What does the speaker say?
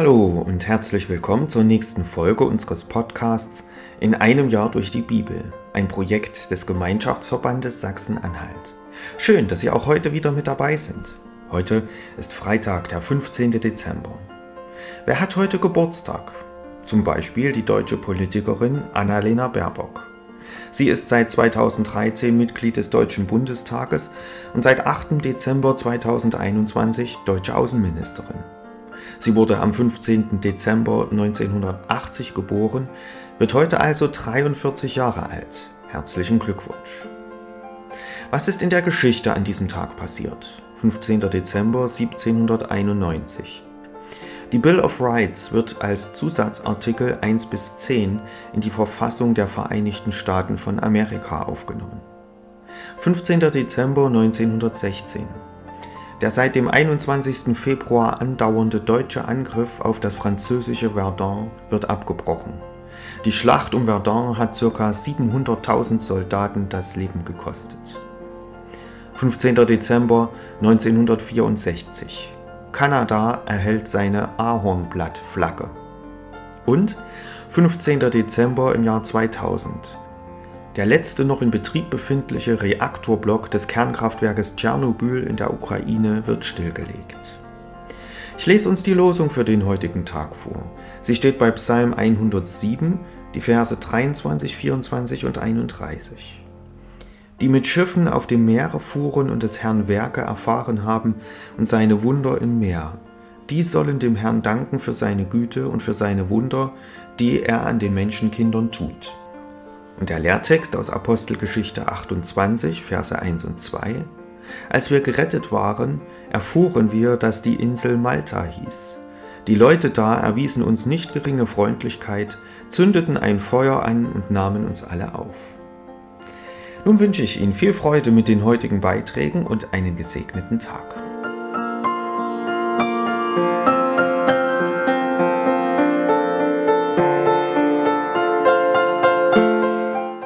Hallo und herzlich willkommen zur nächsten Folge unseres Podcasts In einem Jahr durch die Bibel, ein Projekt des Gemeinschaftsverbandes Sachsen-Anhalt. Schön, dass Sie auch heute wieder mit dabei sind. Heute ist Freitag, der 15. Dezember. Wer hat heute Geburtstag? Zum Beispiel die deutsche Politikerin Annalena Baerbock. Sie ist seit 2013 Mitglied des Deutschen Bundestages und seit 8. Dezember 2021 deutsche Außenministerin. Sie wurde am 15. Dezember 1980 geboren, wird heute also 43 Jahre alt. Herzlichen Glückwunsch. Was ist in der Geschichte an diesem Tag passiert? 15. Dezember 1791. Die Bill of Rights wird als Zusatzartikel 1 bis 10 in die Verfassung der Vereinigten Staaten von Amerika aufgenommen. 15. Dezember 1916. Der seit dem 21. Februar andauernde deutsche Angriff auf das französische Verdun wird abgebrochen. Die Schlacht um Verdun hat ca. 700.000 Soldaten das Leben gekostet. 15. Dezember 1964. Kanada erhält seine Ahornblattflagge. Und 15. Dezember im Jahr 2000. Der letzte noch in Betrieb befindliche Reaktorblock des Kernkraftwerkes Tschernobyl in der Ukraine wird stillgelegt. Ich lese uns die Losung für den heutigen Tag vor. Sie steht bei Psalm 107, die Verse 23, 24 und 31. Die mit Schiffen auf dem Meere fuhren und des Herrn Werke erfahren haben und seine Wunder im Meer. Die sollen dem Herrn danken für seine Güte und für seine Wunder, die er an den Menschenkindern tut. Und der Lehrtext aus Apostelgeschichte 28, Verse 1 und 2. Als wir gerettet waren, erfuhren wir, dass die Insel Malta hieß. Die Leute da erwiesen uns nicht geringe Freundlichkeit, zündeten ein Feuer an und nahmen uns alle auf. Nun wünsche ich Ihnen viel Freude mit den heutigen Beiträgen und einen gesegneten Tag.